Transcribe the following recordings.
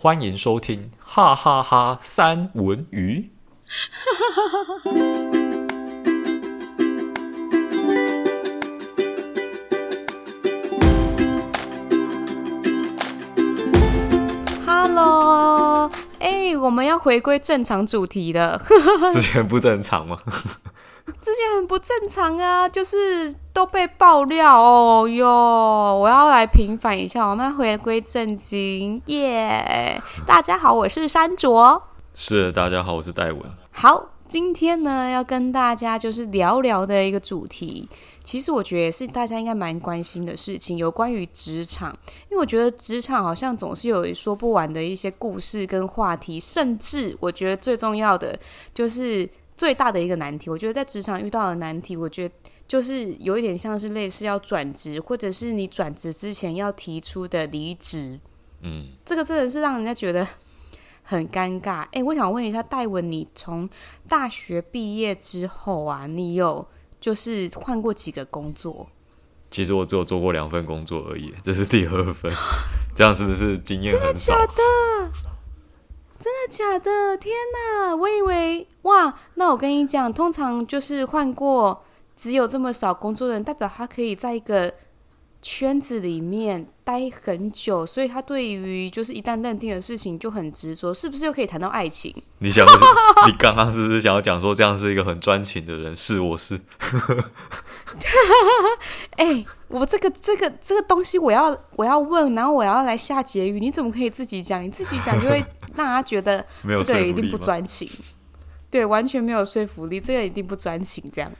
欢迎收听哈哈哈三文鱼。Hello，哎，我们要回归正常主题了。之前不正常吗？之前很不正常啊，就是都被爆料哦哟！我要来平反一下，我们要回归正经，耶、yeah！大家好，我是山卓。是，大家好，我是戴文。好，今天呢要跟大家就是聊聊的一个主题，其实我觉得也是大家应该蛮关心的事情，有关于职场，因为我觉得职场好像总是有说不完的一些故事跟话题，甚至我觉得最重要的就是。最大的一个难题，我觉得在职场遇到的难题，我觉得就是有一点像是类似要转职，或者是你转职之前要提出的离职。嗯，这个真的是让人家觉得很尴尬。哎，我想问一下戴文，你从大学毕业之后啊，你有就是换过几个工作？其实我只有做过两份工作而已，这是第二份。这样是不是经验很少？真的假的？真的假的？天哪！我以为哇，那我跟你讲，通常就是换过只有这么少工作的人，代表他可以在一个圈子里面待很久，所以他对于就是一旦认定的事情就很执着，是不是又可以谈到爱情？你想，你刚刚是不是想要讲说这样是一个很专情的人？是，我是。哎、欸，我这个这个这个东西，我要我要问，然后我要来下结语，你怎么可以自己讲？你自己讲就会。让他觉得这个人一定不专情，对，完全没有说服力，这个人一定不专情，这样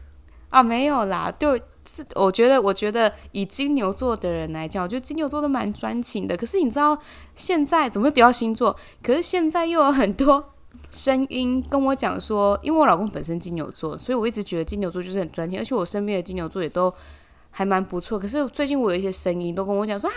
啊，没有啦，对，我觉得，我觉得以金牛座的人来讲，我觉得金牛座都蛮专情的。可是你知道现在怎么又聊到星座？可是现在又有很多声音跟我讲说，因为我老公本身金牛座，所以我一直觉得金牛座就是很专情，而且我身边的金牛座也都还蛮不错。可是最近我有一些声音都跟我讲说，啊，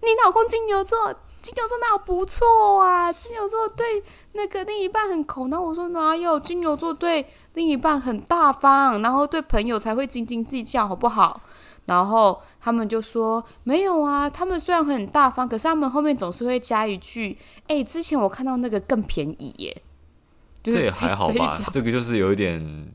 你老公金牛座。金牛座哪有不错啊？金牛座对那个另一半很抠，然后我说哪有？金牛座对另一半很大方，然后对朋友才会斤斤计较，好不好？然后他们就说没有啊，他们虽然很大方，可是他们后面总是会加一句：“哎，之前我看到那个更便宜耶。”这也还好吧，这个就是有一点，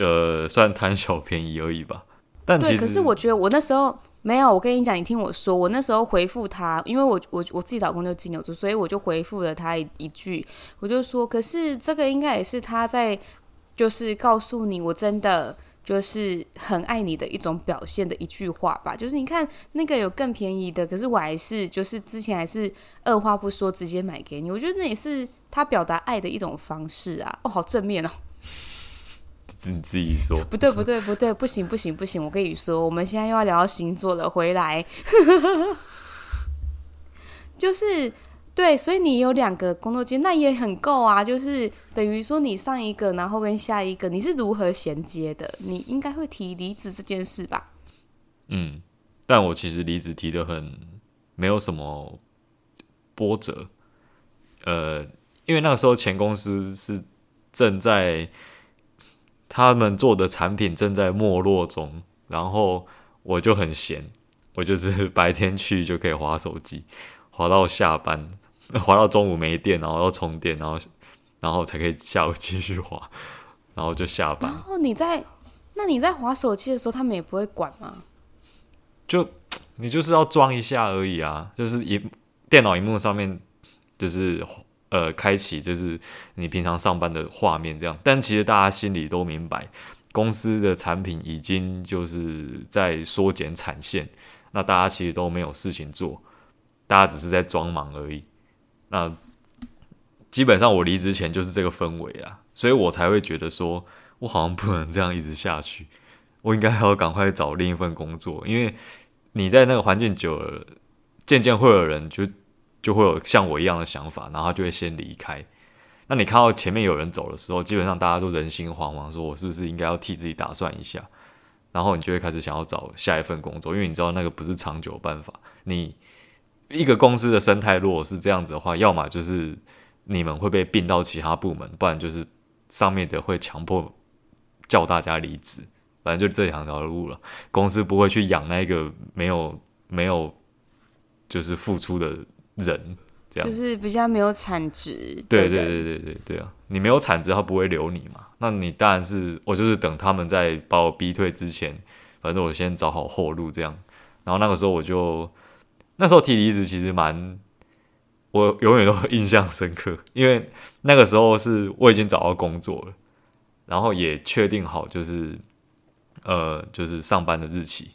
呃，算贪小便宜而已吧。但其实，可是我觉得我那时候。没有，我跟你讲，你听我说，我那时候回复他，因为我我我自己老公就金牛座，所以我就回复了他一一句，我就说，可是这个应该也是他在，就是告诉你，我真的就是很爱你的一种表现的一句话吧，就是你看那个有更便宜的，可是我还是就是之前还是二话不说直接买给你，我觉得那也是他表达爱的一种方式啊，哦，好正面哦。你自己说，不对不对不对，不行不行不行！我跟你说，我们现在又要聊到星座了，回来，就是对，所以你有两个工作间，那也很够啊。就是等于说，你上一个，然后跟下一个，你是如何衔接的？你应该会提离职这件事吧？嗯，但我其实离职提的很没有什么波折，呃，因为那个时候前公司是正在。他们做的产品正在没落中，然后我就很闲，我就是白天去就可以划手机，划到下班，划到中午没电，然后要充电，然后然后才可以下午继续划，然后就下班。然后你在，那你在划手机的时候，他们也不会管吗？就你就是要装一下而已啊，就是一电脑荧幕上面就是。呃，开启就是你平常上班的画面这样，但其实大家心里都明白，公司的产品已经就是在缩减产线，那大家其实都没有事情做，大家只是在装忙而已。那基本上我离职前就是这个氛围啊，所以我才会觉得说，我好像不能这样一直下去，我应该还要赶快找另一份工作，因为你在那个环境久了，渐渐会有人就。就会有像我一样的想法，然后就会先离开。那你看到前面有人走的时候，基本上大家都人心惶惶，说我是不是应该要替自己打算一下？然后你就会开始想要找下一份工作，因为你知道那个不是长久办法。你一个公司的生态如果是这样子的话，要么就是你们会被并到其他部门，不然就是上面的会强迫叫大家离职。反正就这两条路了。公司不会去养那个没有没有就是付出的。人这样就是比较没有产值。对对对对对对啊！你没有产值，他不会留你嘛。那你当然是我就是等他们在把我逼退之前，反正我先找好后路这样。然后那个时候我就那时候提离职，其实蛮我永远都印象深刻，因为那个时候是我已经找到工作了，然后也确定好就是呃就是上班的日期。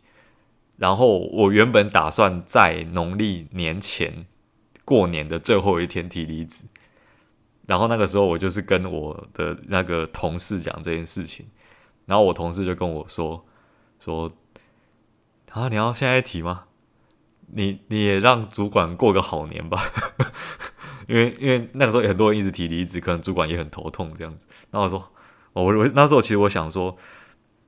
然后我原本打算在农历年前过年的最后一天提离职，然后那个时候我就是跟我的那个同事讲这件事情，然后我同事就跟我说说。啊！你要现在提吗？你你也让主管过个好年吧，因为因为那个时候很多人一直提离职，可能主管也很头痛这样子。那我说，我我那时候其实我想说，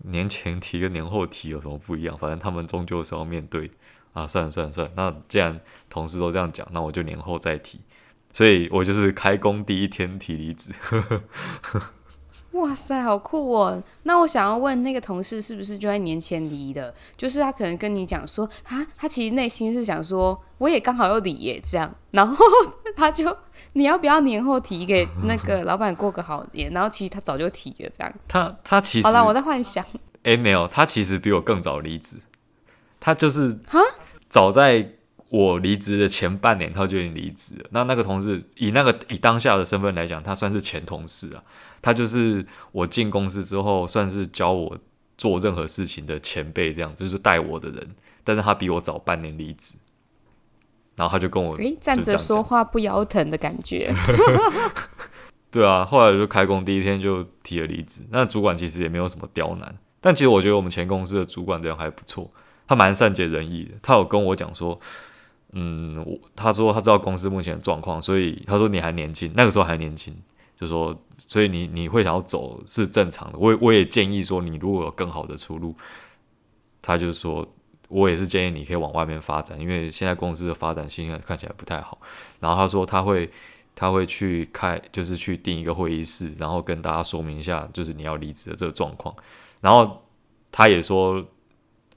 年前提跟年后提有什么不一样？反正他们终究是要面对啊。算了算了算了，那既然同事都这样讲，那我就年后再提。所以我就是开工第一天提离职。哇塞，好酷哦！那我想要问那个同事是不是就在年前离的？就是他可能跟你讲说啊，他其实内心是想说，我也刚好要离耶这样，然后 他就你要不要年后提给那个老板过个好年？然后其实他早就提了这样。他他其实好了，我在幻想。哎，没有，他其实比我更早离职。他就是哈，早在我离职的前半年他就已经离职了。那那个同事以那个以当下的身份来讲，他算是前同事啊。他就是我进公司之后，算是教我做任何事情的前辈，这样就是带我的人。但是他比我早半年离职，然后他就跟我诶站着说话不腰疼的感觉。对啊，后来就开工第一天就提了离职。那主管其实也没有什么刁难，但其实我觉得我们前公司的主管这样还不错，他蛮善解人意的。他有跟我讲说，嗯，我他说他知道公司目前的状况，所以他说你还年轻，那个时候还年轻。就说，所以你你会想要走是正常的。我我也建议说，你如果有更好的出路，他就说，我也是建议你可以往外面发展，因为现在公司的发展性看起来不太好。然后他说他会他会去开，就是去订一个会议室，然后跟大家说明一下，就是你要离职的这个状况。然后他也说，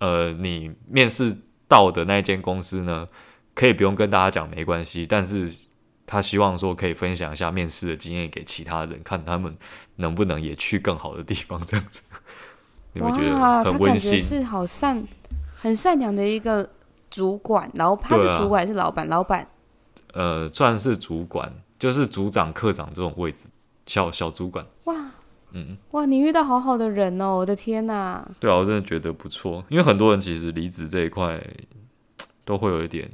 呃，你面试到的那间公司呢，可以不用跟大家讲没关系，但是。他希望说可以分享一下面试的经验给其他人，看他们能不能也去更好的地方，这样子。你会觉得很温馨，是好善、很善良的一个主管。然后他是主管还是老板？老板？呃，算是主管，就是组长、科长这种位置，小小主管。哇，嗯，哇，你遇到好好的人哦！我的天哪。对啊，我真的觉得不错，因为很多人其实离职这一块都会有一点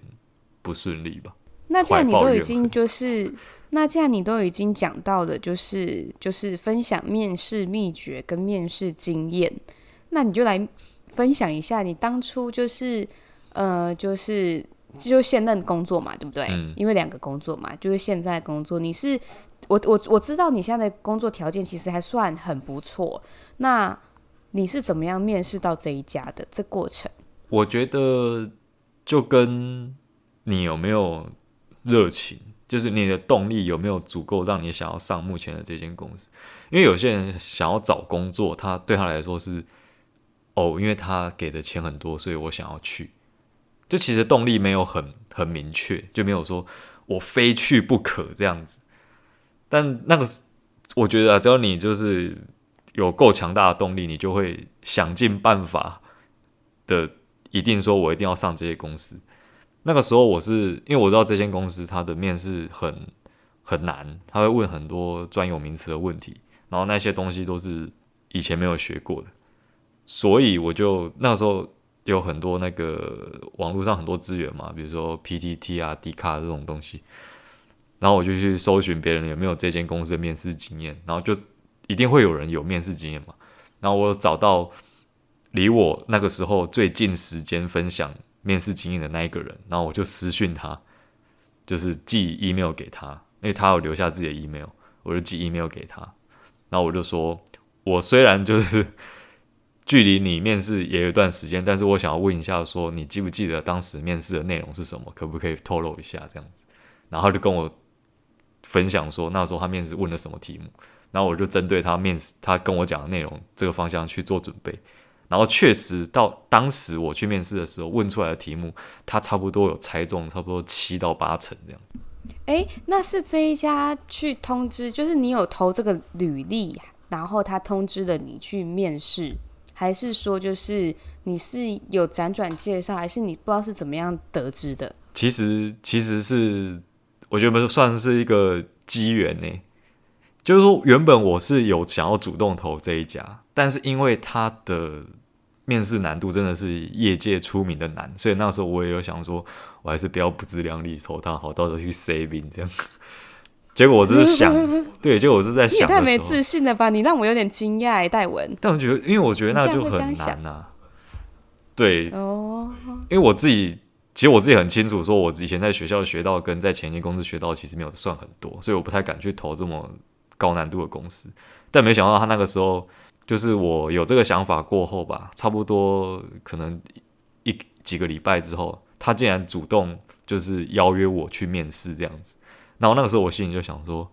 不顺利吧。那既然你都已经就是，那既然你都已经讲到的，就是就是分享面试秘诀跟面试经验，那你就来分享一下你当初就是呃就是就现任工作嘛，对不对？嗯。因为两个工作嘛，就是现在工作，你是我我我知道你现在的工作条件其实还算很不错，那你是怎么样面试到这一家的？这过程？我觉得就跟你有没有。热情就是你的动力有没有足够让你想要上目前的这间公司？因为有些人想要找工作，他对他来说是哦，因为他给的钱很多，所以我想要去。就其实动力没有很很明确，就没有说我非去不可这样子。但那个我觉得啊，只要你就是有够强大的动力，你就会想尽办法的，一定说我一定要上这些公司。那个时候我是因为我知道这间公司它的面试很很难，他会问很多专有名词的问题，然后那些东西都是以前没有学过的，所以我就那个时候有很多那个网络上很多资源嘛，比如说 PTT 啊、D 卡这种东西，然后我就去搜寻别人有没有这间公司的面试经验，然后就一定会有人有面试经验嘛，然后我找到离我那个时候最近时间分享。面试经验的那一个人，然后我就私讯他，就是寄 email 给他，因为他有留下自己的 email，我就寄 email 给他，然后我就说，我虽然就是 距离你面试也有一段时间，但是我想要问一下，说你记不记得当时面试的内容是什么？可不可以透露一下这样子？然后就跟我分享说，那时候他面试问了什么题目，然后我就针对他面试他跟我讲的内容这个方向去做准备。然后确实到当时我去面试的时候问出来的题目，他差不多有猜中，差不多七到八成这样。哎，那是这一家去通知，就是你有投这个履历，然后他通知了你去面试，还是说就是你是有辗转介绍，还是你不知道是怎么样得知的？其实其实是我觉得算是一个机缘呢。就是说原本我是有想要主动投这一家，但是因为他的面试难度真的是业界出名的难，所以那时候我也有想说。我还是不要不自量力投他好，到时候去 saving 这样。结果我就是想，对，结果我是在想，你也太没自信了吧？你让我有点惊讶，戴文。但我觉得，因为我觉得那就很难呐、啊。对哦，因为我自己其实我自己很清楚，说我以前在学校学到跟在前一公司学到其实没有算很多，所以我不太敢去投这么高难度的公司。但没想到他那个时候，就是我有这个想法过后吧，差不多可能一几个礼拜之后。他竟然主动就是邀约我去面试这样子，然后那个时候我心里就想说，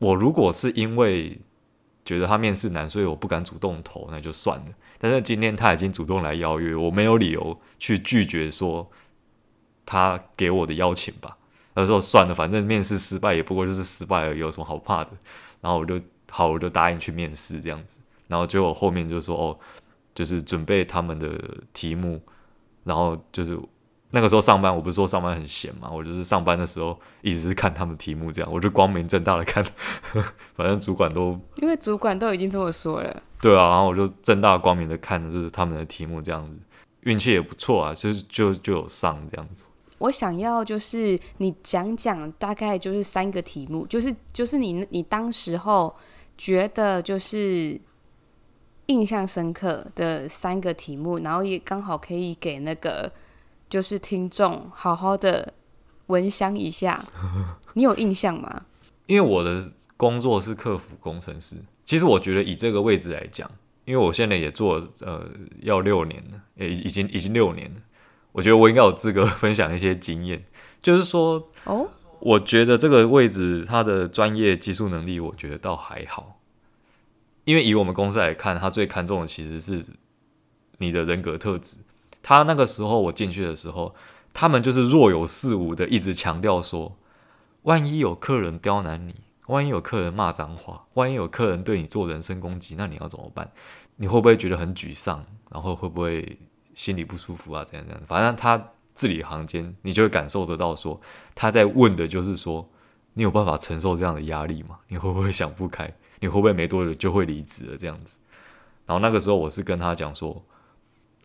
我如果是因为觉得他面试难，所以我不敢主动投，那就算了。但是今天他已经主动来邀约，我没有理由去拒绝说他给我的邀请吧。他说算了，反正面试失败也不过就是失败而已，有什么好怕的？然后我就好，我就答应去面试这样子。然后结果后面就说哦，就是准备他们的题目。然后就是那个时候上班，我不是说上班很闲嘛，我就是上班的时候一直是看他们题目，这样我就光明正大的看，反正主管都因为主管都已经这么说了，对啊，然后我就正大光明的看的就是他们的题目这样子，运气也不错啊，就就就有上这样子。我想要就是你讲讲大概就是三个题目，就是就是你你当时候觉得就是。印象深刻的三个题目，然后也刚好可以给那个就是听众好好的闻香一下。你有印象吗？因为我的工作是客服工程师，其实我觉得以这个位置来讲，因为我现在也做呃要六年了，也已经已经六年了，我觉得我应该有资格分享一些经验。就是说，哦，我觉得这个位置他的专业技术能力，我觉得倒还好。因为以我们公司来看，他最看重的其实是你的人格特质。他那个时候我进去的时候，他们就是若有似无的一直强调说，万一有客人刁难你，万一有客人骂脏话，万一有客人对你做人身攻击，那你要怎么办？你会不会觉得很沮丧？然后会不会心里不舒服啊？这样这样，反正他字里行间，你就会感受得到说，他在问的就是说，你有办法承受这样的压力吗？你会不会想不开？你会不会没多久就会离职了？这样子，然后那个时候我是跟他讲说，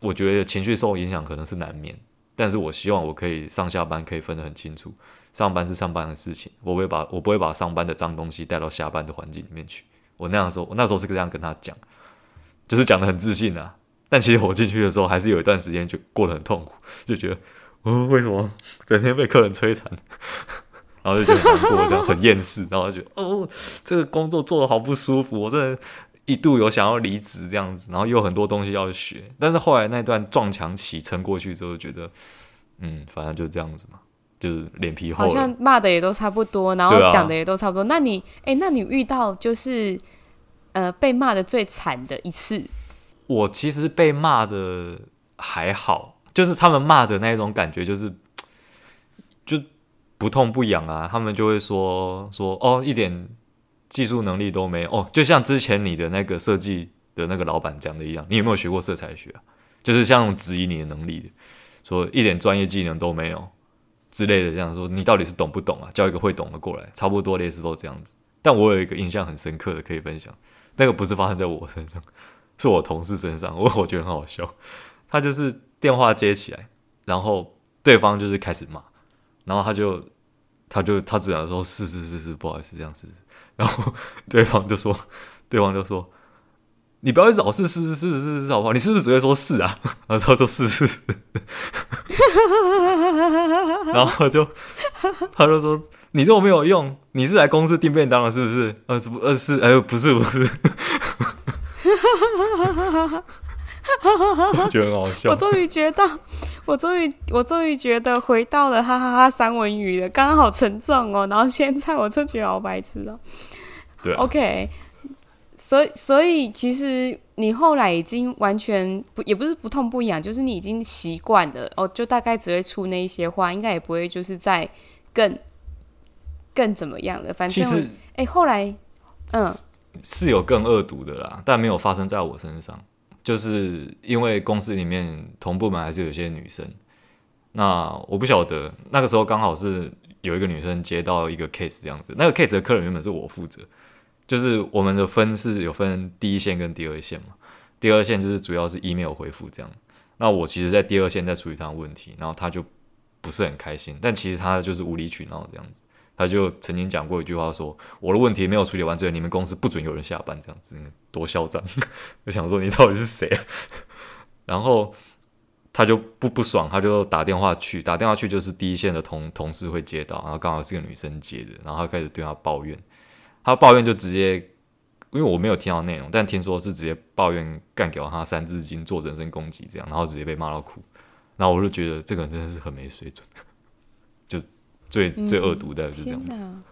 我觉得情绪受影响可能是难免，但是我希望我可以上下班可以分得很清楚，上班是上班的事情，我不会把我不会把上班的脏东西带到下班的环境里面去。我那样说，我那时候是这样跟他讲，就是讲得很自信啊。但其实我进去的时候，还是有一段时间就过得很痛苦，就觉得，哦，为什么整天被客人摧残？然后就觉得难过，这样很厌世，然后就觉得哦，这个工作做得好不舒服，我真的一度有想要离职这样子，然后又有很多东西要学，但是后来那段撞墙期撑过去之后，觉得嗯，反正就这样子嘛，就是脸皮厚。好像骂的也都差不多，然后讲的也都差不多。啊、那你哎，那你遇到就是呃被骂的最惨的一次？我其实被骂的还好，就是他们骂的那种感觉，就是就。不痛不痒啊，他们就会说说哦，一点技术能力都没有哦，就像之前你的那个设计的那个老板讲的一样，你有没有学过色彩学啊？就是像质疑你的能力，说一点专业技能都没有之类的，这样说你到底是懂不懂啊？叫一个会懂的过来，差不多类似都这样子。但我有一个印象很深刻的可以分享，那个不是发生在我身上，是我同事身上，我 我觉得很好笑。他就是电话接起来，然后对方就是开始骂，然后他就。他就他只能说是是是是，不好意思这样子，然后 对方就说，对方就说，你不要一直老是是是是是是好不好？你是不是只会说是啊？然后他说是是，然后就他就说你这种没有用，你是来公司订便当了是不是？呃是不呃是哎不是不是。我觉得很好笑。我终于觉得，我终于，我终于觉得回到了哈哈哈三文鱼了，刚刚好沉重哦。然后现在我真觉得好白痴哦。对、啊、OK，所以所以其实你后来已经完全不，也不是不痛不痒，就是你已经习惯了哦，就大概只会出那一些话，应该也不会就是在更更怎么样了。反正，哎、欸，后来，嗯，是有更恶毒的啦，但没有发生在我身上。就是因为公司里面同部门还是有些女生，那我不晓得那个时候刚好是有一个女生接到一个 case 这样子，那个 case 的客人原本是我负责，就是我们的分是有分第一线跟第二线嘛，第二线就是主要是 email 回复这样，那我其实在第二线在处理他的问题，然后他就不是很开心，但其实他就是无理取闹这样子。他就曾经讲过一句话说：“我的问题没有处理完之后，你们公司不准有人下班。”这样子多嚣张！我想说你到底是谁啊？然后他就不不爽，他就打电话去，打电话去就是第一线的同同事会接到，然后刚好是个女生接的，然后他开始对他抱怨，他抱怨就直接，因为我没有听到内容，但听说是直接抱怨干掉他三字经做人身攻击这样，然后直接被骂到哭，然后我就觉得这个人真的是很没水准，最最恶毒的是这样，嗯，哪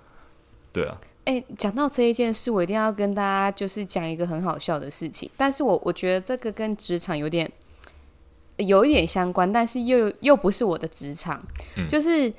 对啊。哎、欸，讲到这一件事，我一定要跟大家就是讲一个很好笑的事情。但是我我觉得这个跟职场有点有一点相关，但是又又不是我的职场。嗯、就是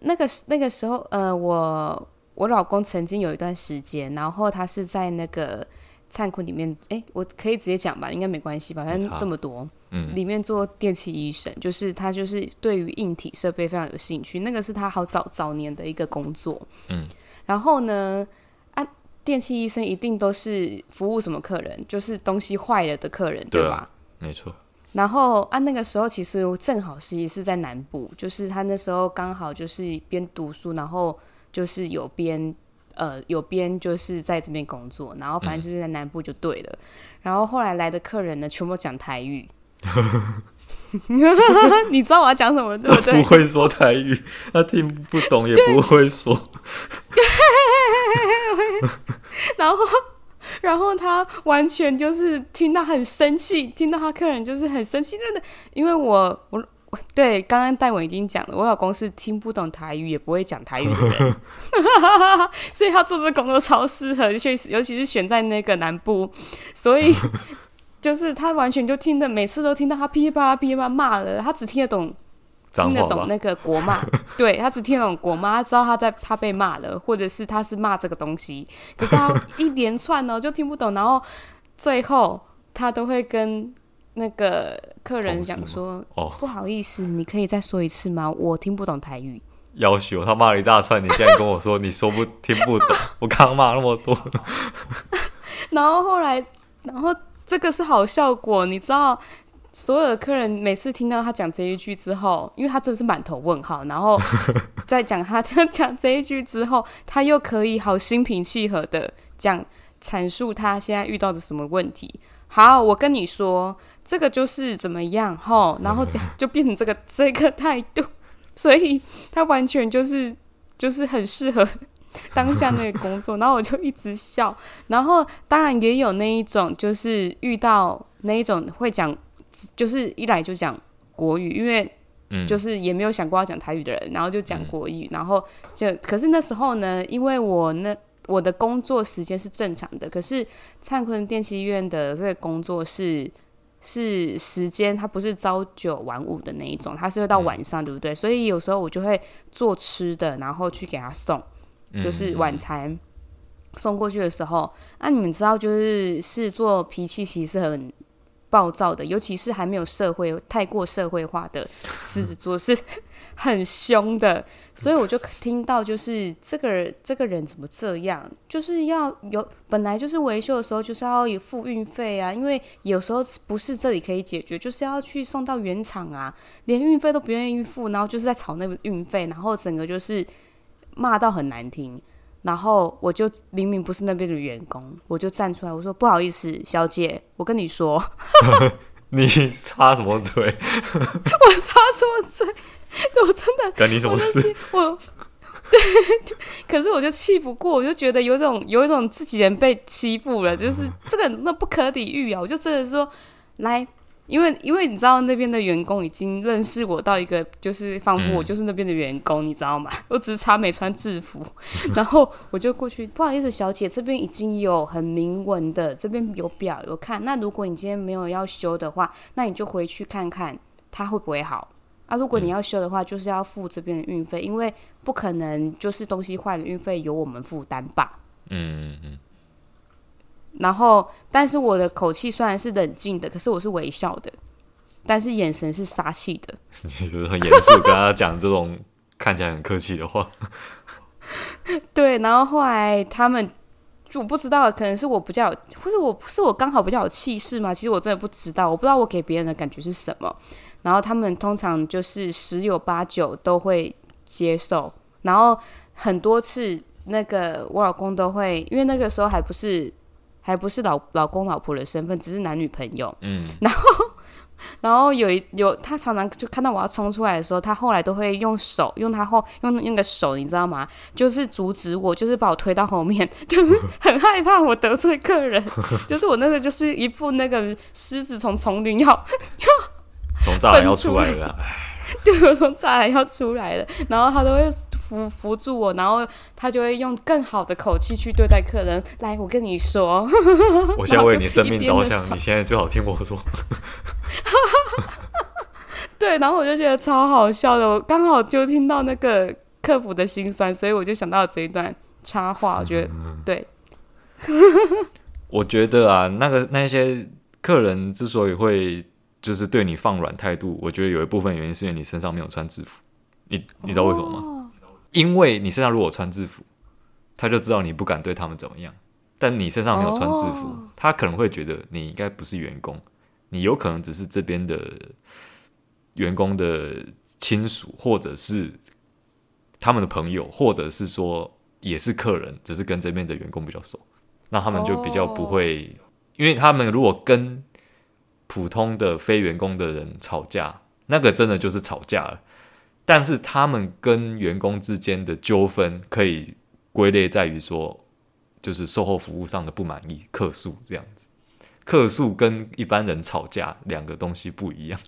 那个那个时候，呃，我我老公曾经有一段时间，然后他是在那个。灿坤里面，哎、欸，我可以直接讲吧，应该没关系吧？反正这么多，嗯，里面做电器医生，就是他就是对于硬体设备非常有兴趣，那个是他好早早年的一个工作，嗯，然后呢，啊，电器医生一定都是服务什么客人？就是东西坏了的客人，对，吧？没错。然后啊，那个时候其实正好是是在南部，就是他那时候刚好就是边读书，然后就是有边。呃，有边就是在这边工作，然后反正就是在南部就对了。嗯、然后后来来的客人呢，全部讲台语。你知道我要讲什么对不对？不会说台语，他听不懂也不会说。然后，然后他完全就是听到很生气，听到他客人就是很生气，真的，因为我我。对，刚刚戴文已经讲了，我老公是听不懂台语，也不会讲台语的人，所以他做这个工作超适合，尤其是尤其是选在那个南部，所以就是他完全就听得，每次都听到他噼里啪啦噼里啪啦骂了，他只听得懂，听得懂那个国骂，对，他只听得懂国骂，他知道他在他被骂了，或者是他是骂这个东西，可是他一连串呢就听不懂，然后最后他都会跟。那个客人讲说：“哦，不好意思，你可以再说一次吗？我听不懂台语。”要求他骂了一大串，你现在跟我说你说不听不懂，我刚骂那么多。然后后来，然后这个是好效果，你知道，所有的客人每次听到他讲这一句之后，因为他真的是满头问号，然后 在讲他讲这一句之后，他又可以好心平气和的讲阐述他现在遇到的什么问题。好，我跟你说。这个就是怎么样吼，然后这样就变成这个这个态度，所以他完全就是就是很适合 当下那个工作，然后我就一直笑，然后当然也有那一种就是遇到那一种会讲，就是一来就讲国语，因为就是也没有想过要讲台语的人，然后就讲国语，然后就可是那时候呢，因为我那我的工作时间是正常的，可是灿坤电器医院的这个工作是。是时间，它不是朝九晚五的那一种，它是会到晚上，嗯、对不对？所以有时候我就会做吃的，然后去给他送，就是晚餐送过去的时候，那、你们知道，就是是做脾气其实是很暴躁的，尤其是还没有社会太过社会化的 狮子座是很凶的，所以我就听到就是这个人这个人怎么这样，就是要有本来就是维修的时候就是要有付运费啊，因为有时候不是这里可以解决，就是要去送到原厂啊，连运费都不愿意付，然后就是在吵那个运费，然后整个就是骂到很难听。然后我就明明不是那边的员工，我就站出来，我说不好意思，小姐，我跟你说，你插什么嘴？我插什么嘴？我真的干你什么事？我，我对，可是我就气不过，我就觉得有一种有一种自己人被欺负了，就是这个那不可理喻啊！我就真的说来。因为，因为你知道那边的员工已经认识我到一个，就是仿佛我就是那边的员工，嗯、你知道吗？我只是差没穿制服，然后我就过去，不好意思，小姐，这边已经有很明文的，这边有表有看。那如果你今天没有要修的话，那你就回去看看它会不会好。啊，如果你要修的话，就是要付这边的运费，因为不可能就是东西坏了运费由我们负担吧。嗯嗯嗯。然后，但是我的口气虽然是冷静的，可是我是微笑的，但是眼神是杀气的。你就是很严肃跟他讲这种看起来很客气的话。对，然后后来他们就我不知道，可能是我比较，或者我是我刚好比较有气势嘛。其实我真的不知道，我不知道我给别人的感觉是什么。然后他们通常就是十有八九都会接受，然后很多次那个我老公都会，因为那个时候还不是还不是老老公老婆的身份，只是男女朋友。嗯，然后然后有一有他常常就看到我要冲出来的时候，他后来都会用手用他后用那个手，你知道吗？就是阻止我，就是把我推到后面，就是很害怕我得罪客人，就是我那个就是一副那个狮子从丛林要要。从栅栏要出来了，对，我从栅栏要出来了，然后他都会扶扶住我，然后他就会用更好的口气去对待客人。来，我跟你说，我现在为你生命着想，你现在最好听我说。对，然后我就觉得超好笑的，我刚好就听到那个客服的心酸，所以我就想到这一段插话。我觉得，对，我觉得啊，那个那些客人之所以会。就是对你放软态度，我觉得有一部分原因是因为你身上没有穿制服，你你知道为什么吗？Oh. 因为你身上如果穿制服，他就知道你不敢对他们怎么样。但你身上没有穿制服，oh. 他可能会觉得你应该不是员工，你有可能只是这边的员工的亲属，或者是他们的朋友，或者是说也是客人，只是跟这边的员工比较熟，那他们就比较不会，oh. 因为他们如果跟普通的非员工的人吵架，那个真的就是吵架了。但是他们跟员工之间的纠纷，可以归类在于说，就是售后服务上的不满意、客诉这样子。客诉跟一般人吵架两个东西不一样。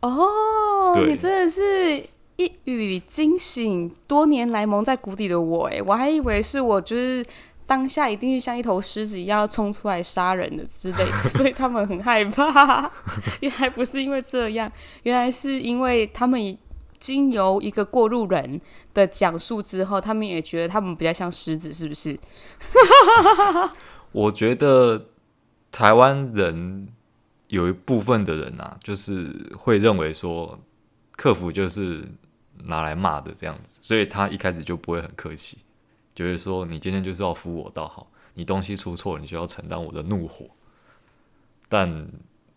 哦，你真的是一语惊醒多年来蒙在鼓底的我哎，我还以为是我就是。当下一定是像一头狮子一样冲出来杀人的之类的，所以他们很害怕。原来不是因为这样，原来是因为他们经由一个过路人的讲述之后，他们也觉得他们比较像狮子，是不是？我觉得台湾人有一部分的人啊，就是会认为说客服就是拿来骂的这样子，所以他一开始就不会很客气。就是说，你今天就是要服我倒好，你东西出错，你就要承担我的怒火。但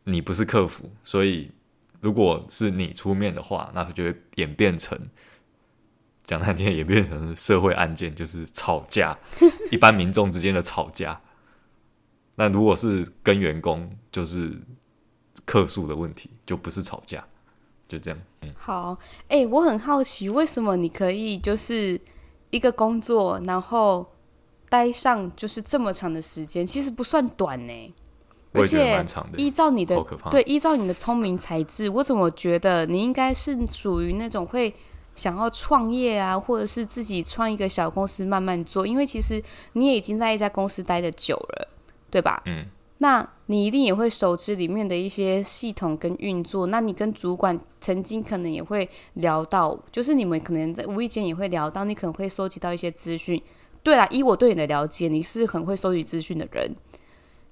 你不是客服，所以如果是你出面的话，那就会演变成讲难听，演变成社会案件，就是吵架，一般民众之间的吵架。那如果是跟员工，就是客诉的问题，就不是吵架，就这样。嗯，好，哎、欸，我很好奇，为什么你可以就是。一个工作，然后待上就是这么长的时间，其实不算短呢。而且依照你的对，依照你的聪明才智，我怎么觉得你应该是属于那种会想要创业啊，或者是自己创一个小公司慢慢做，因为其实你也已经在一家公司待的久了，对吧？嗯。那你一定也会熟知里面的一些系统跟运作。那你跟主管曾经可能也会聊到，就是你们可能在无意间也会聊到，你可能会收集到一些资讯。对啦，以我对你的了解，你是很会收集资讯的人。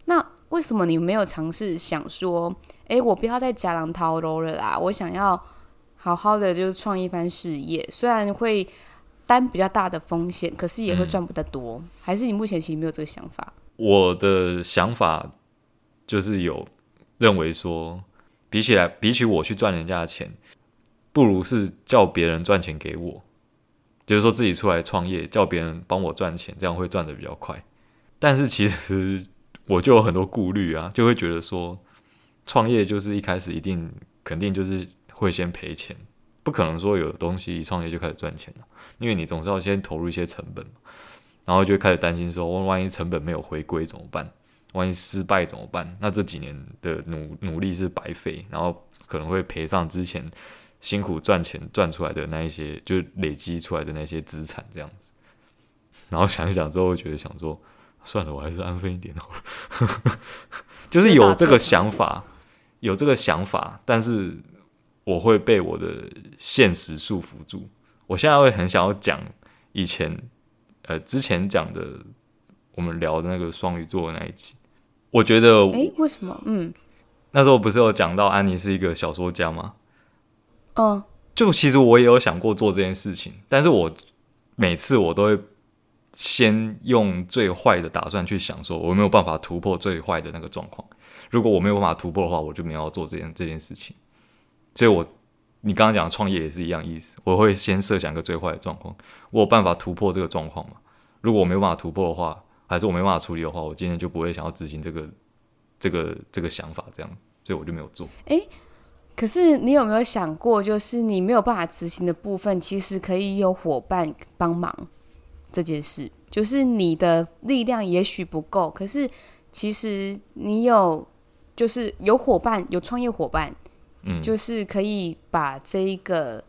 那为什么你没有尝试想说，诶，我不要再假狼掏肉了啦，我想要好好的就是创一番事业，虽然会担比较大的风险，可是也会赚不得多。嗯，还是你目前其实没有这个想法？我的想法。就是有认为说，比起来，比起我去赚人家的钱，不如是叫别人赚钱给我。就是说自己出来创业，叫别人帮我赚钱，这样会赚的比较快。但是其实我就有很多顾虑啊，就会觉得说，创业就是一开始一定肯定就是会先赔钱，不可能说有东西一创业就开始赚钱了，因为你总是要先投入一些成本，然后就开始担心说，万万一成本没有回归怎么办？万一失败怎么办？那这几年的努努力是白费，然后可能会赔上之前辛苦赚钱赚出来的那一些，就累积出来的那些资产这样子。然后想一想之后，觉得想说，算了，我还是安分一点好了。就是有这个想法，有这个想法，但是我会被我的现实束缚住。我现在会很想要讲以前，呃，之前讲的我们聊的那个双鱼座的那一集。我觉得，诶，为什么？嗯，那时候不是有讲到安妮是一个小说家吗？嗯，就其实我也有想过做这件事情，但是我每次我都会。先用最坏的打算去想，说我没有办法突破最坏的那个状况。如果我没有办法突破的话，我就没有要做这件这件事情。所以我，你刚刚讲的创业也是一样意思。我会先设想一个最坏的状况，我有办法突破这个状况吗？如果我没有办法突破的话，还是我没办法处理的话，我今天就不会想要执行这个这个这个想法，这样，所以我就没有做。诶，可是你有没有想过，就是你没有办法执行的部分，其实可以有伙伴帮忙？这件事就是你的力量也许不够，可是其实你有，就是有伙伴，有创业伙伴，嗯，就是可以把这一个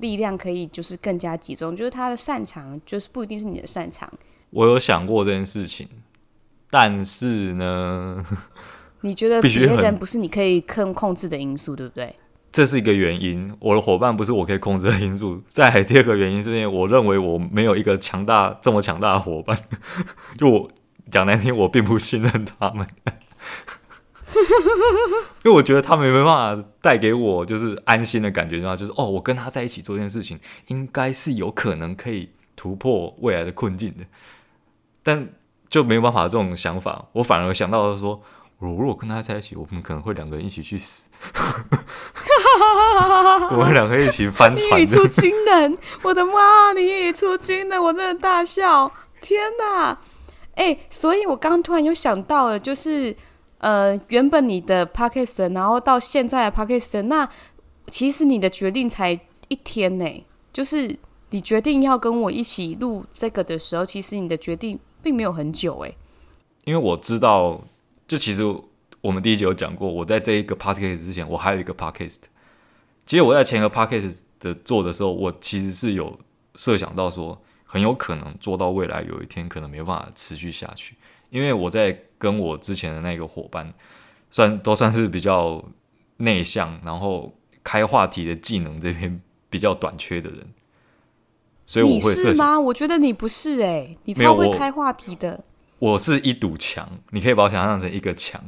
力量可以就是更加集中，就是他的擅长，就是不一定是你的擅长。我有想过这件事情，但是呢，你觉得 别人不是你可以控控制的因素，对不对？这是一个原因，我的伙伴不是我可以控制的因素。再来第二个原因是因为我认为我没有一个强大这么强大的伙伴，就我讲难听，我并不信任他们，因为我觉得他们没办法带给我就是安心的感觉，然后就是哦，我跟他在一起做这件事情，应该是有可能可以突破未来的困境的，但就没有办法这种想法，我反而想到了说。我如果跟他在一起，我们可能会两个人一起去死。我们两个一起翻船。你语出惊人，我的妈！你语出惊人，我真的大笑。天哪！哎、所以我刚刚突然又想到了，就是呃，原本你的 podcast，然后到现在的 podcast，那其实你的决定才一天呢。就是你决定要跟我一起录这个的时候，其实你的决定并没有很久哎。因为我知道。就其实我们第一集有讲过，我在这一个 podcast 之前，我还有一个 podcast。其实我在前一个 podcast 的做的时候，我其实是有设想到说，很有可能做到未来有一天可能没办法持续下去，因为我在跟我之前的那个伙伴，算都算是比较内向，然后开话题的技能这边比较短缺的人，所以我会。你是吗？我觉得你不是诶、欸，你超会开话题的。我是一堵墙，你可以把我想象成一个墙。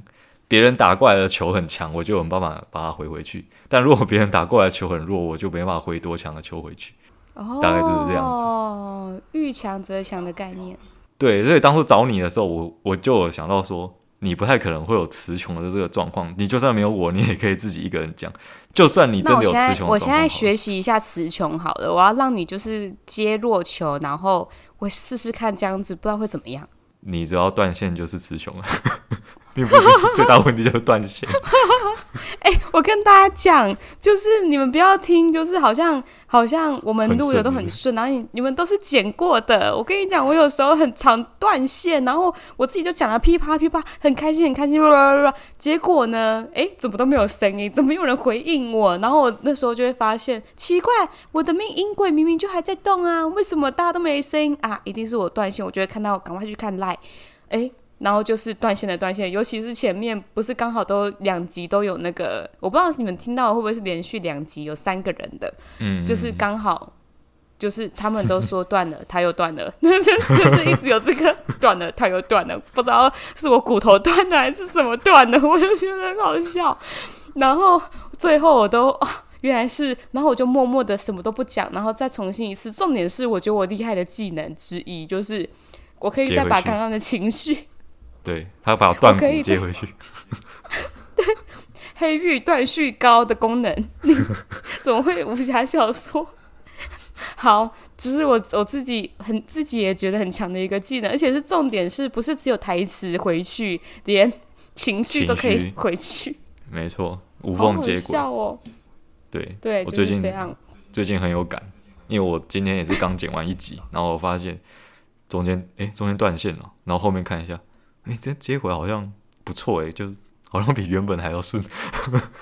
别人打过来的球很强，我就有办法把它回回去。但如果别人打过来的球很弱，我就没办法回多强的球回去。哦，大概就是这样子。哦，遇强则强的概念。对，所以当初找你的时候，我我就有想到说，你不太可能会有词穷的这个状况。你就算没有我，你也可以自己一个人讲。就算你真的有词穷，我现在学习一下词穷好了。我要让你就是接弱球，然后我试试看这样子，不知道会怎么样。你只要断线就是词穷了，你不是最大问题就是断线。哎、欸，我跟大家讲，就是你们不要听，就是好像好像我们录的都很顺，然后你你们都是剪过的。我跟你讲，我有时候很常断线，然后我自己就讲了噼啪噼啪，很开心很开心，啦啦啦结果呢，哎、怎么都没有声音，怎么有人回应我？然后我那时候就会发现奇怪，我的命音轨明明就还在动啊，为什么大家都没声音啊？一定是我断线，我就会看到，赶快去看 Line，哎。然后就是断线的断线，尤其是前面不是刚好都两集都有那个，我不知道你们听到会不会是连续两集有三个人的，嗯，就是刚好就是他们都说断了，他又断了，就是一直有这个断了，他又断了，不知道是我骨头断了还是什么断了，我就觉得很好笑。然后最后我都啊，原来是，然后我就默默的什么都不讲，然后再重新一次。重点是，我觉得我厉害的技能之一就是我可以再把刚刚的情绪。对，他把断骨接回去。对，黑玉断续膏的功能，你 怎么会武侠小说？好，只、就是我我自己很自己也觉得很强的一个技能，而且是重点是不是只有台词回去，连情绪都可以回去？没错，无缝接轨。笑哦。对对，我最近、就是、这样，最近很有感，因为我今天也是刚剪完一集，然后我发现中间哎中间断线了，然后后面看一下。你这接回好像不错哎，就好像比原本还要顺。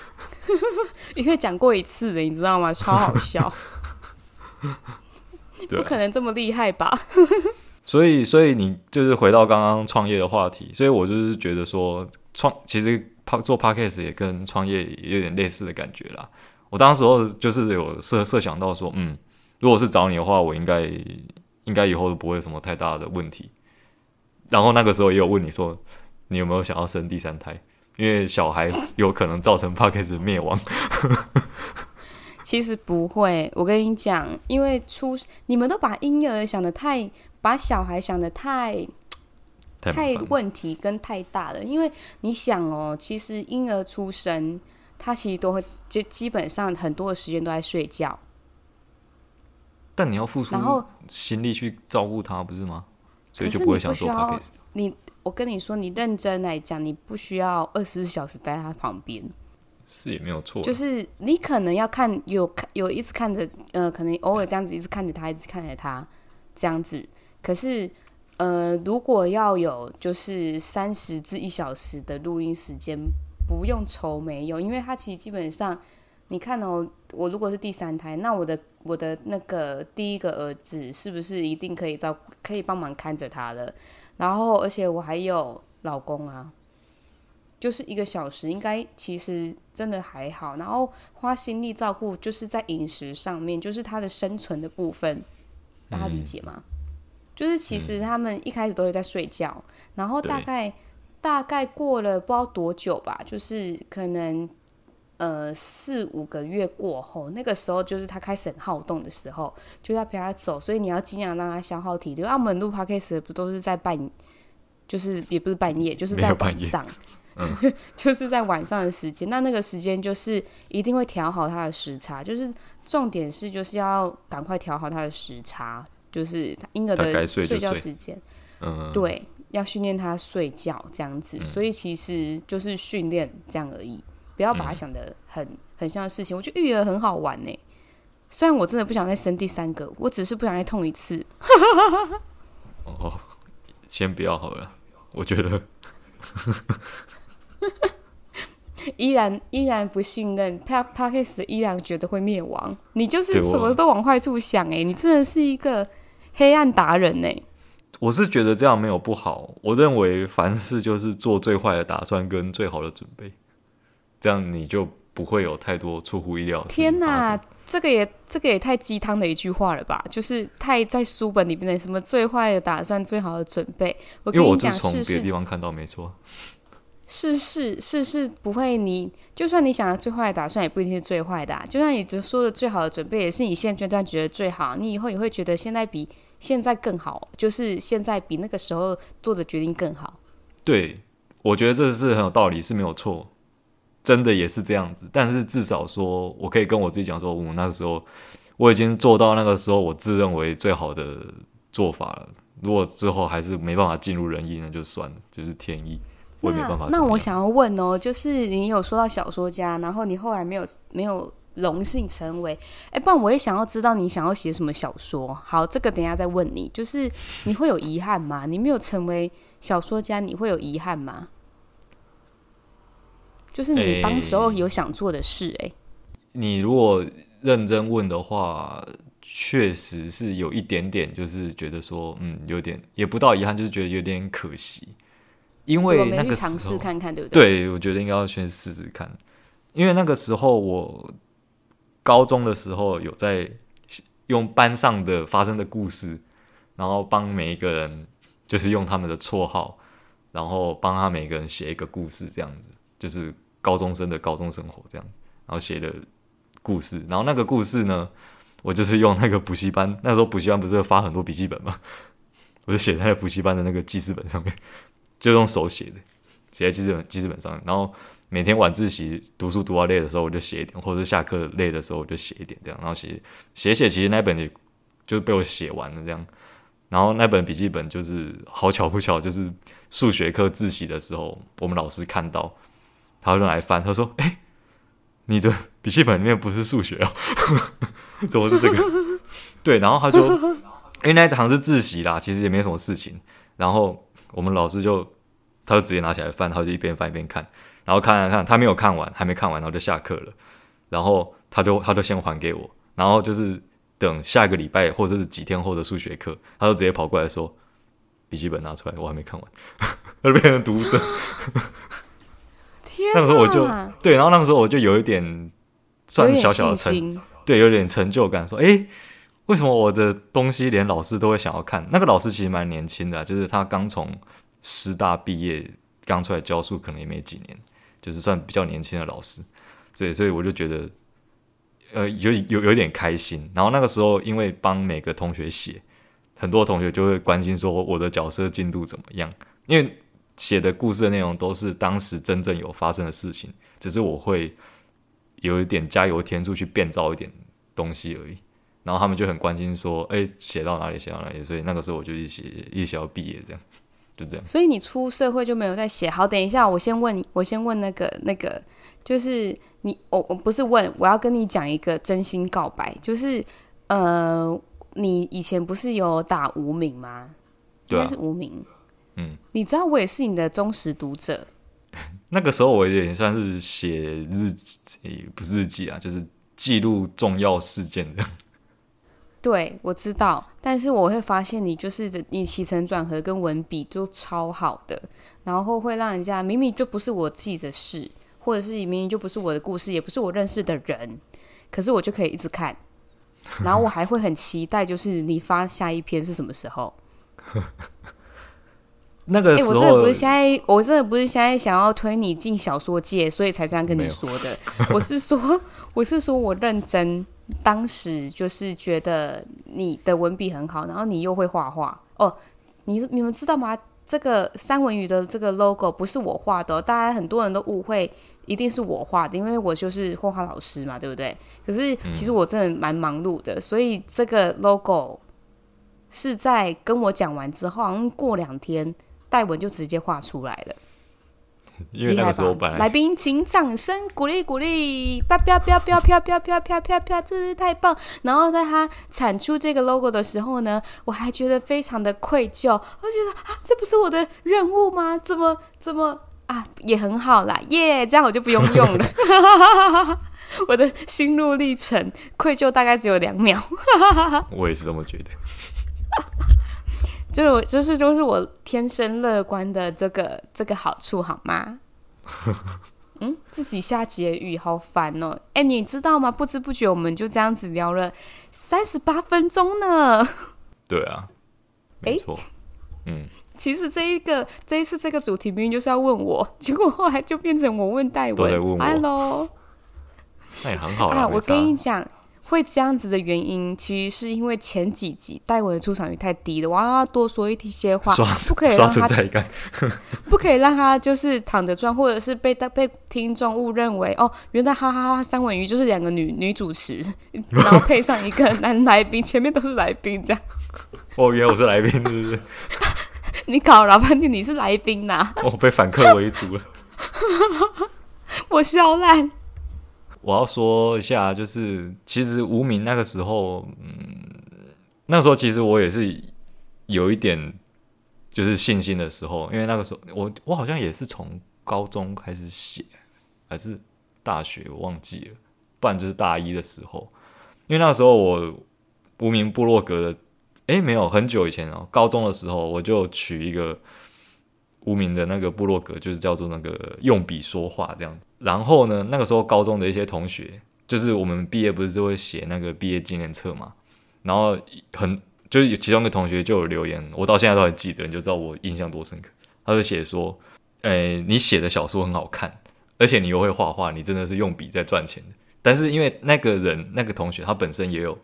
因为讲过一次的，你知道吗？超好笑。不可能这么厉害吧？所以，所以你就是回到刚刚创业的话题，所以我就是觉得说，创其实做 Podcast 也跟创业也有点类似的感觉啦。我当时候就是有设设想到说，嗯，如果是找你的话，我应该应该以后都不会有什么太大的问题。然后那个时候也有问你说，你有没有想要生第三胎？因为小孩有可能造成 Podcast 的灭亡。其实不会，我跟你讲，因为出你们都把婴儿想的太，把小孩想的太太问题跟太大了。因为你想哦，其实婴儿出生，他其实都会就基本上很多的时间都在睡觉。但你要付出心力去照顾他，不是吗？所以就不会想做 Podcast。你，我跟你说，你认真来讲，你不需要二十四小时待在他旁边。是也没有错，就是你可能要看有看有一直看着，呃，可能偶尔这样子一直看着他，一直看着他这样子。可是，呃，如果要有就是三十至一小时的录音时间，不用愁没有，因为他其实基本上，你看哦，我如果是第三胎，那我的我的那个第一个儿子是不是一定可以照可以帮忙看着他了？然后，而且我还有老公啊。就是一个小时，应该其实真的还好。然后花心力照顾，就是在饮食上面，就是他的生存的部分，大家理解吗？嗯、就是其实他们一开始都会在睡觉，然后大概大概过了不知道多久吧，就是可能呃四五个月过后，那个时候就是他开始很好动的时候，就要陪他走。所以你要尽量让他消耗体力。澳门录 podcast 不都是在半，就是也不是半夜，就是在晚上。嗯、就是在晚上的时间，那那个时间就是一定会调好他的时差，就是重点是就是要赶快调好他的时差，就是婴儿的睡觉时间。嗯，对，要训练他睡觉这样子，嗯、所以其实就是训练这样而已，不要把它想的很、嗯、很像的事情。我觉得育儿很好玩呢，虽然我真的不想再生第三个，我只是不想再痛一次。哦，先不要好了，我觉得。依然依然不信任 Podcast 依然觉得会灭亡。你就是什么都往坏处想哎，你真的是一个黑暗达人哎。我是觉得这样没有不好，我认为凡事就是做最坏的打算跟最好的准备，这样你就不会有太多出乎意料。天哪，这个也这个也太鸡汤的一句话了吧？就是太在书本里面的什么最坏的打算，最好的准备。我跟你讲，因为我是从别的地方看到，没错。是是是是不会你，你就算你想要最坏的打算，也不一定是最坏的啊。就算你只说的最好的准备，也是你现阶段觉得最好。你以后也会觉得现在比现在更好，就是现在比那个时候做的决定更好。对，我觉得这是很有道理，是没有错，真的也是这样子。但是至少说，我可以跟我自己讲说，我、嗯、那个时候我已经做到那个时候我自认为最好的做法了。如果之后还是没办法尽如人意，那就算了，就是天意。那那我想要问哦，就是你有说到小说家，然后你后来没有没有荣幸成为，哎，不然我也想要知道你想要写什么小说。好，这个等一下再问你。就是你会有遗憾吗？你没有成为小说家，你会有遗憾吗？就是你当时候有想做的事，哎，你如果认真问的话，确实是有一点点，就是觉得说，嗯，有点也不到遗憾，就是觉得有点可惜。因为那个尝试看看，对不对？对，我觉得应该要先试试看。因为那个时候我高中的时候有在用班上的发生的故事，然后帮每一个人就是用他们的绰号，然后帮他每个人写一个故事，这样子就是高中生的高中生活这样。然后写的故事，然后那个故事呢，我就是用那个补习班，那时候补习班不是发很多笔记本吗？我就写在补习班的那个记事本上面。就用手写的，写在记事本记事本上，然后每天晚自习读书读到累的时候，我就写一点，或者是下课累的时候，我就写一点，这样，然后写写写，其实那本也就被我写完了，这样。然后那本笔记本就是好巧不巧，就是数学课自习的时候，我们老师看到，他就来翻，他说：“哎、你的笔记本里面不是数学哦，怎么是这个？”对，然后他就，因为那堂是自习啦，其实也没什么事情，然后。我们老师就，他就直接拿起来翻，他就一边翻一边看，然后看看看，他没有看完，还没看完，然后就下课了，然后他就他就先还给我，然后就是等下个礼拜或者是几天后的数学课，他就直接跑过来说，笔记本拿出来，我还没看完，他就变成读者。那个时候我就对，然后那个时候我就有一点算小小的成，对，有点成就感。说，哎、欸，为什么我的东西连老师都会想要看？那个老师其实蛮年轻的、啊，就是他刚从师大毕业，刚出来教书，可能也没几年，就是算比较年轻的老师。所以，所以我就觉得，呃，有有有点开心。然后那个时候，因为帮每个同学写，很多同学就会关心说我的角色进度怎么样，因为写的故事的内容都是当时真正有发生的事情，只是我会有一点加油添醋去变造一点东西而已。然后他们就很关心说，哎，写到哪里，写到哪里。所以那个时候我就一写一写到毕业这样，就这样。所以你出社会就没有再写？好，等一下，我先问你，我先问那个那个，就是你，我我不是问，我要跟你讲一个真心告白，就是呃，你以前不是有打无名吗？对啊，应该是无名。嗯，你知道我也是你的忠实读者。那个时候我有点算是写日记，不是日记啊，就是记录重要事件的。对，我知道，但是我会发现你就是你起承转合跟文笔都超好的，然后会让人家明明就不是我自己的事，或者是明明就不是我的故事，也不是我认识的人，可是我就可以一直看，然后我还会很期待，就是你发下一篇是什么时候。那个时候，欸、我真的不是现在，我真的不是现在想要推你进小说界，所以才这样跟你说的。我是说，我是说我认真，当时就是觉得你的文笔很好，然后你又会画画哦。你你们知道吗？这个三文鱼的这个 logo 不是我画的，哦，大家很多人都误会一定是我画的，因为我就是画画老师嘛，对不对？可是其实我真的蛮忙碌的，嗯、所以这个 logo 是在跟我讲完之后，好像过两天。戴文就直接画出来了，因为那个时候本来，来宾请掌声鼓励鼓励，啪啪啪啪啪啪啪啪啪啪，真是太棒！然后在他产出这个 logo 的时候呢，我还觉得非常的愧疚，我觉得啊，这不是我的任务吗？怎么怎么啊，也很好啦，耶、yeah！这样我就不用用了，我的心路历程，愧疚大概只有两秒，我也是这么觉得。就就是就是我天生乐观的这个这个好处好吗？嗯，自己下结语好烦哦。哎，你知道吗？不知不觉我们就这样子聊了三十八分钟呢。对啊，没错。嗯，其实这一个这一次这个主题明明就是要问我，结果后来就变成我问戴文。都在问我。Hello，那也很好啊。我跟你讲。会这样子的原因，其实是因为前几集戴文的出场率太低了，我要多说一些话，不可以让他 不可以让他就是躺着赚，或者是被被听众误认为哦，原来哈哈哈三文鱼就是两个女女主持，然后配上一个男来宾，前面都是来宾这样。哦，原来我是来宾，是不是？你搞了半天你是来宾呐？我被反客为主了，我笑烂。我要说一下，就是其实无名那个时候，嗯，那时候其实我也是有一点就是信心的时候，因为那个时候我我好像也是从高中开始写，还是大学我忘记了，不然就是大一的时候，因为那时候我无名部落格的，诶，没有很久以前哦，高中的时候我就取一个。无名的那个部落格就是叫做那个用笔说话这样子，然后呢，那个时候高中的一些同学，就是我们毕业不是都会写那个毕业纪念册嘛，然后很就是其中一个同学就有留言，我到现在都还记得，你就知道我印象多深刻。他就写说，诶，你写的小说很好看，而且你又会画画，你真的是用笔在赚钱的。但是因为那个人那个同学他本身也有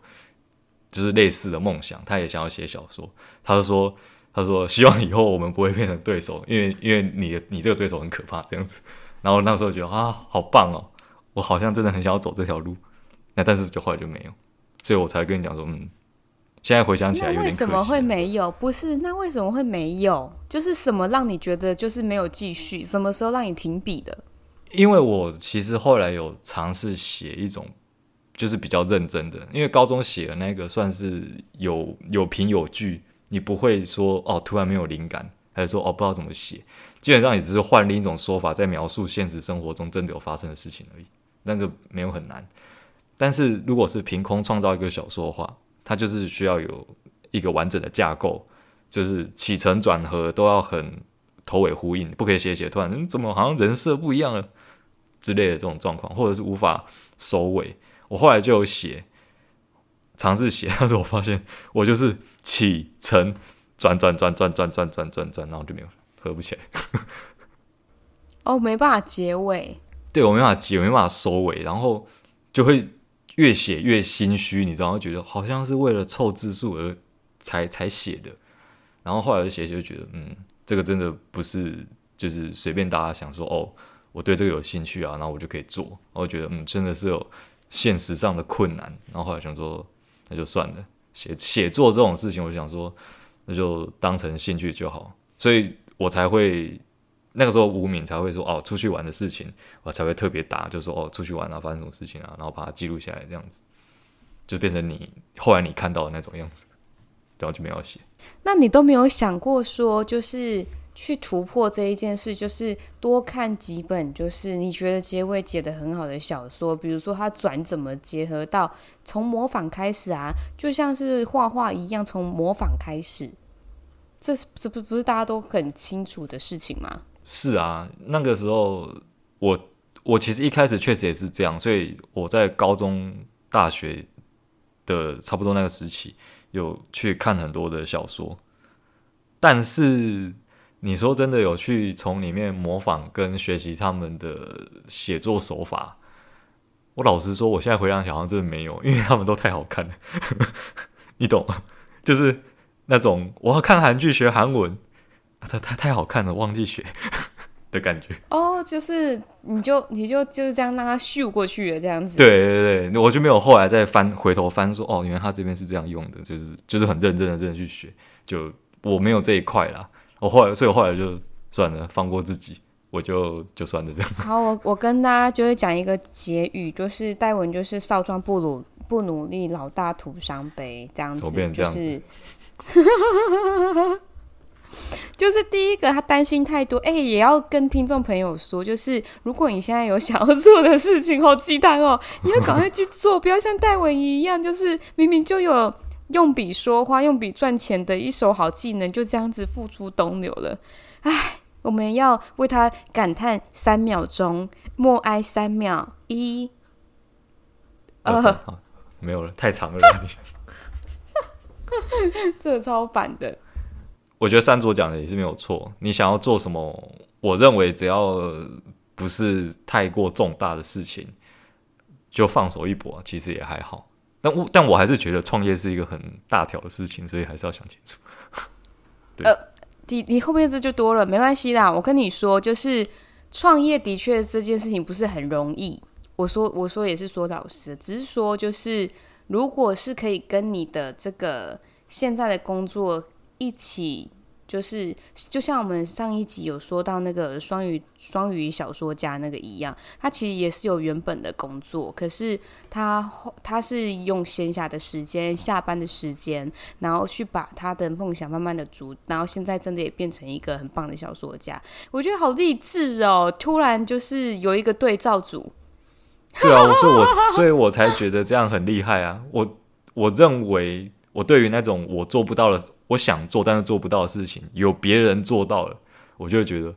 就是类似的梦想，他也想要写小说，他就说。他说：“希望以后我们不会变成对手，因为因为你你这个对手很可怕，这样子。”然后那时候觉得啊，好棒哦，我好像真的很想要走这条路。那但是就后来就没有，所以我才跟你讲说，嗯，现在回想起来有点可惜。为什么会没有？不是，那为什么会没有？就是什么让你觉得就是没有继续？什么时候让你停笔的？因为我其实后来有尝试写一种，就是比较认真的，因为高中写的那个算是有有凭有据。你不会说哦，突然没有灵感，还是说哦，不知道怎么写？基本上也只是换另一种说法，在描述现实生活中真的有发生的事情而已。那个没有很难。但是如果是凭空创造一个小说的话，它就是需要有一个完整的架构，就是起承转合都要很头尾呼应，不可以写写突然怎么好像人设不一样了，之类的这种状况，或者是无法收尾。我后来就有写，尝试写，但是我发现我就是起承转转转转转转转转转，然后就没有合不起来。哦，没办法结尾。对，我没办法结，我没办法收尾，然后就会越写越心虚，你知道吗？觉得好像是为了凑字数而才才写的，然后后来就写就觉得，嗯，这个真的不是就是随便大家想说哦，我对这个有兴趣啊，然后我就可以做，然后我觉得嗯，真的是有现实上的困难，然后后来想说那就算了，写写作这种事情，我想说那就当成兴趣就好，所以我才会。那个时候无名才会说哦，出去玩的事情，我才会特别打，就说哦，出去玩啊，发生什么事情啊，然后把它记录下来，这样子就变成你后来你看到的那种样子，然后就没有写。那你都没有想过说，就是去突破这一件事，就是多看几本，就是你觉得结尾结得很好的小说，比如说它转怎么结合到从模仿开始啊，就像是画画一样，从模仿开始，这是这不不是大家都很清楚的事情吗？是啊，那个时候我我其实一开始确实也是这样，所以我在高中、大学的差不多那个时期有去看很多的小说，但是你说真的有去从里面模仿跟学习他们的写作手法，我老实说，我现在回想想好像真的没有，因为他们都太好看了，你懂吗？就是那种我要看韩剧学韩文。它太太好看了，忘记学 的感觉。哦，oh, 就是你就你就就是这样让他秀过去的这样子。对对对，我就没有后来再翻回头翻说，哦，原来他这边是这样用的，就是就是很认真的真的去学。就我没有这一块啦，我后来所以我后来就算了，放过自己，我就就算了这样。好，我我跟大家就是讲一个结语，就是戴文就是少壮不努不努力，老大徒伤悲这样子，我变这样子就是。就是第一个，他担心太多，哎、欸，也要跟听众朋友说，就是如果你现在有想要 做的事情，好鸡蛋哦，你要赶快去做，不要像戴文一样，就是明明就有用笔说话、用笔赚钱的一手好技能，就这样子付诸东流了。唉，我们要为他感叹三秒钟，默哀三秒，一、二，没有了，太长了，这超烦的。我觉得三卓讲的也是没有错。你想要做什么，我认为只要不是太过重大的事情，就放手一搏，其实也还好。但我但我还是觉得创业是一个很大条的事情，所以还是要想清楚。呃，你你后面这就多了，没关系啦。我跟你说，就是创业的确这件事情不是很容易。我说我说也是说老实，只是说就是如果是可以跟你的这个现在的工作。一起就是，就像我们上一集有说到那个双语双语小说家那个一样，他其实也是有原本的工作，可是他他是用闲暇的时间、下班的时间，然后去把他的梦想慢慢的逐，然后现在真的也变成一个很棒的小说家，我觉得好励志哦！突然就是有一个对照组，对啊，所以我所以我才觉得这样很厉害啊！我我认为我对于那种我做不到的。我想做但是做不到的事情，有别人做到了，我就会觉得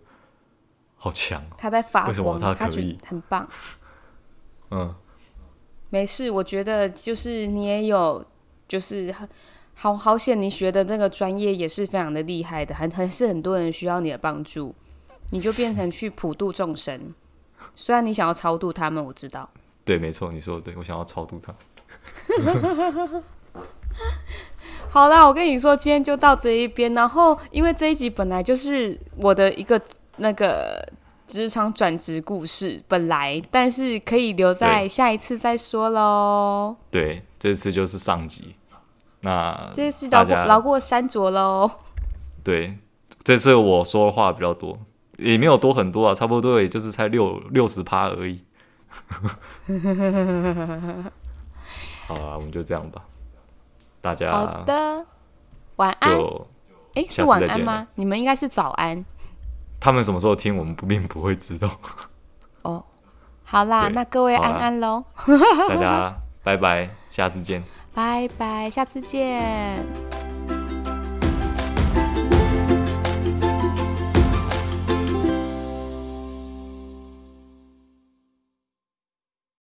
好强哦。他在发光，为什么他可以？他很棒。嗯，没事，我觉得就是你也有，就是好好险，你学的那个专业也是非常的厉害的，还还是很多人需要你的帮助，你就变成去普度众生。虽然你想要超度他们，我知道。对，没错，你说的对，我想要超度他们。好啦，我跟你说，今天就到这一边。然后，因为这一集本来就是我的一个那个职场转职故事，本来，但是可以留在下一次再说喽。对，这次就是上集。那这次饶过饶过山卓喽。对，这次我说的话比较多，也没有多很多啊，差不多也就是才六六十趴而已。好啊，我们就这样吧。大家好的，晚安。哎，是晚安吗？你们应该是早安。他们什么时候听，我们不并不会知道。哦，好啦，那各位安安喽。大家拜拜，下次见。拜拜，下次见。